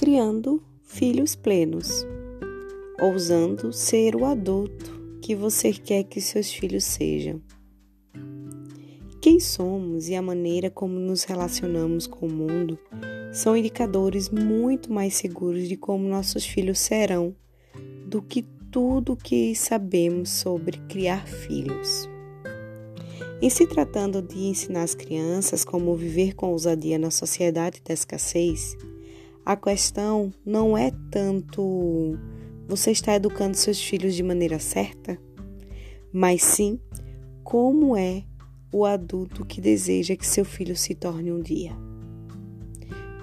criando filhos plenos, ousando ser o adulto que você quer que seus filhos sejam. Quem somos e a maneira como nos relacionamos com o mundo são indicadores muito mais seguros de como nossos filhos serão do que tudo o que sabemos sobre criar filhos. Em se tratando de ensinar as crianças como viver com ousadia na sociedade da escassez, a questão não é tanto você está educando seus filhos de maneira certa, mas sim como é o adulto que deseja que seu filho se torne um dia.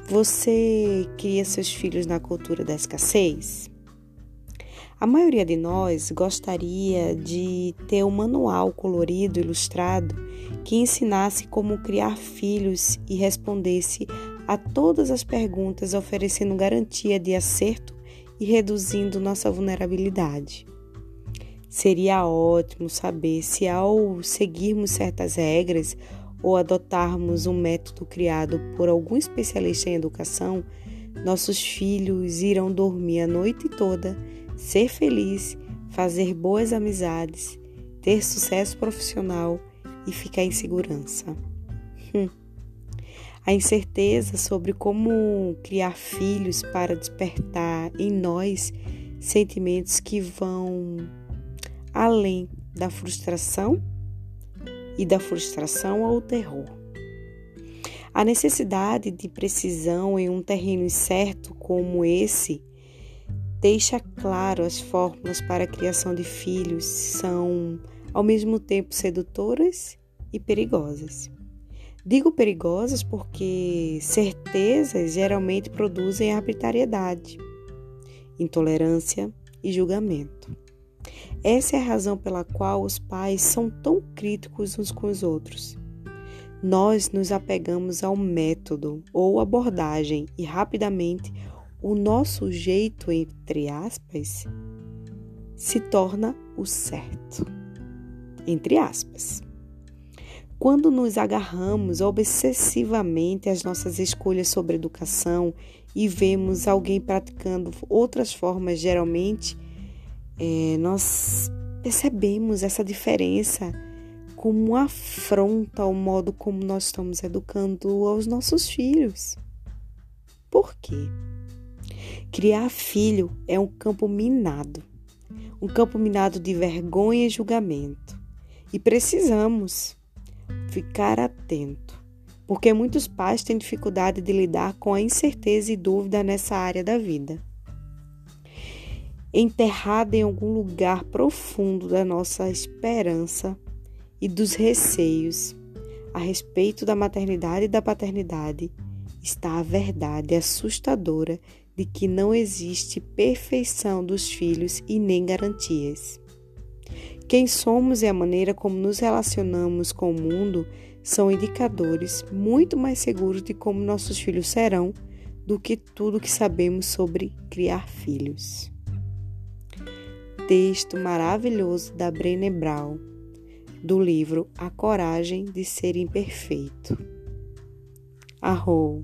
Você cria seus filhos na cultura da escassez? A maioria de nós gostaria de ter um manual colorido, ilustrado, que ensinasse como criar filhos e respondesse a todas as perguntas, oferecendo garantia de acerto e reduzindo nossa vulnerabilidade. Seria ótimo saber se, ao seguirmos certas regras ou adotarmos um método criado por algum especialista em educação, nossos filhos irão dormir a noite toda, ser feliz, fazer boas amizades, ter sucesso profissional e ficar em segurança. Hum. A incerteza sobre como criar filhos para despertar em nós sentimentos que vão além da frustração e da frustração ao terror. A necessidade de precisão em um terreno incerto como esse deixa claro as fórmulas para a criação de filhos são ao mesmo tempo sedutoras e perigosas. Digo perigosas porque certezas geralmente produzem arbitrariedade, intolerância e julgamento. Essa é a razão pela qual os pais são tão críticos uns com os outros. Nós nos apegamos ao método ou abordagem e rapidamente o nosso jeito, entre aspas, se torna o certo. Entre aspas. Quando nos agarramos obsessivamente às nossas escolhas sobre educação e vemos alguém praticando outras formas, geralmente é, nós percebemos essa diferença como uma afronta ao modo como nós estamos educando aos nossos filhos. Por quê? Criar filho é um campo minado, um campo minado de vergonha e julgamento. E precisamos ficar atento, porque muitos pais têm dificuldade de lidar com a incerteza e dúvida nessa área da vida enterrada em algum lugar profundo da nossa esperança e dos receios a respeito da maternidade e da paternidade, está a verdade assustadora de que não existe perfeição dos filhos e nem garantias. Quem somos e a maneira como nos relacionamos com o mundo são indicadores muito mais seguros de como nossos filhos serão do que tudo que sabemos sobre criar filhos texto maravilhoso da Brené Brown, do livro A Coragem de Ser Imperfeito. Arrou.